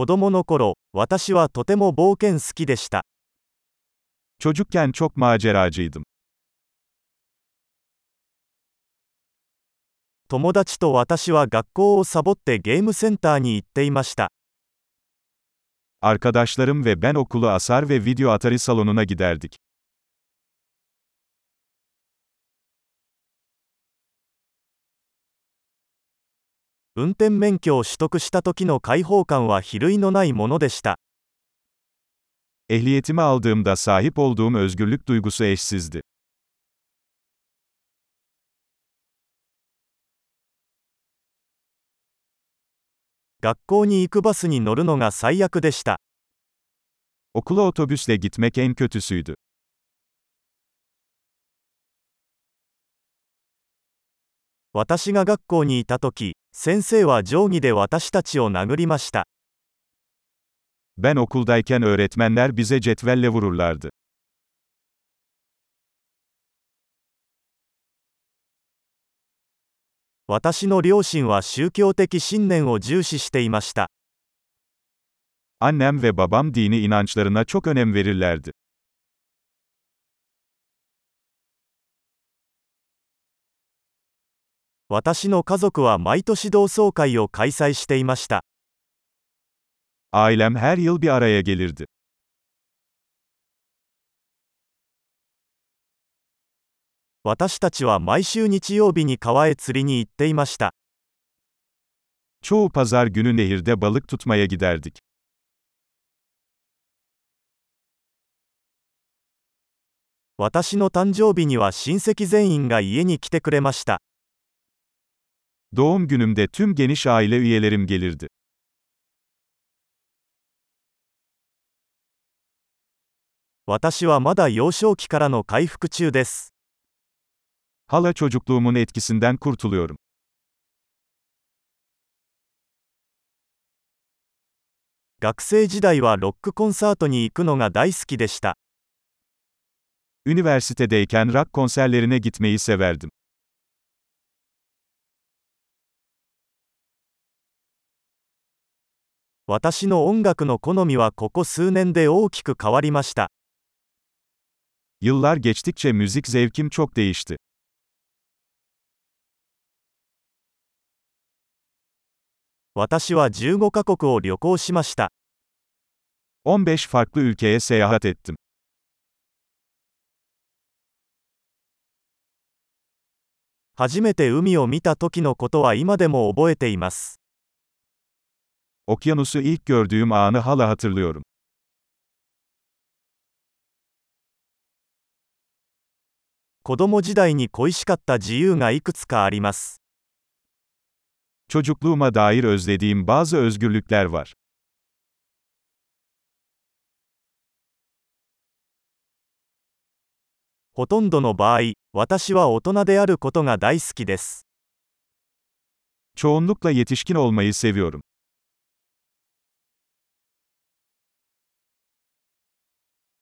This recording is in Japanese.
子供の頃、私はとても冒険好きでした。Çocukken çok maceracıydım. 友達と私は学校をサボってゲームセンターに行っていました。Arkadaşlarım ve ben okulu asar ve video atari salonuna giderdik. 運転免許を取得した時の解放感は比類のないものでした。Ehliyetimi aldığımda sahip olduğum özgürlük duygusu eşsizdi. 学校に行くバスに乗るのが最悪でした。Okula otobüsle gitmek en kötüsüydü. 私が学校にいた時、先生は定規で私たちを殴りました。Ben okuldayken öğretmenler bize cetvelle vururlardı. 私の両親は宗教的信念を重視していました。Annem ve babam dini inançlarına çok önem verirlerdi. 私の家族は毎年同窓会を開催していました。Ailem her yıl bir araya gelirdi. 私たちは毎週日曜日に川へ釣りに行っていました。Çoğu pazar günü nehirde balık tutmaya giderdik. 私の誕生日には親戚全員が家に来てくれました。Doğum günümde tüm geniş aile üyelerim gelirdi. Hala çocukluğumun etkisinden kurtuluyorum. Üniversitedeyken rock konserlerine gitmeyi severdim. 私の音楽の好みはここ数年で大きく変わりました。Yıllar geçtikçe müzik zevkim çok değişti. 私は15カ国を旅行しました。15 farklı ülkeye seyahat ettim. 初めて海を見た時のことは今でも覚えています。Okyanusu ilk gördüğüm anı hala hatırlıyorum. 子供時代に恋しかった自由がいくつかあります。 Çocukluğuma dair özlediğim bazı özgürlükler var. ほとんどの場合、私は大人であることが大好きです。 Çoğunlukla yetişkin olmayı seviyorum.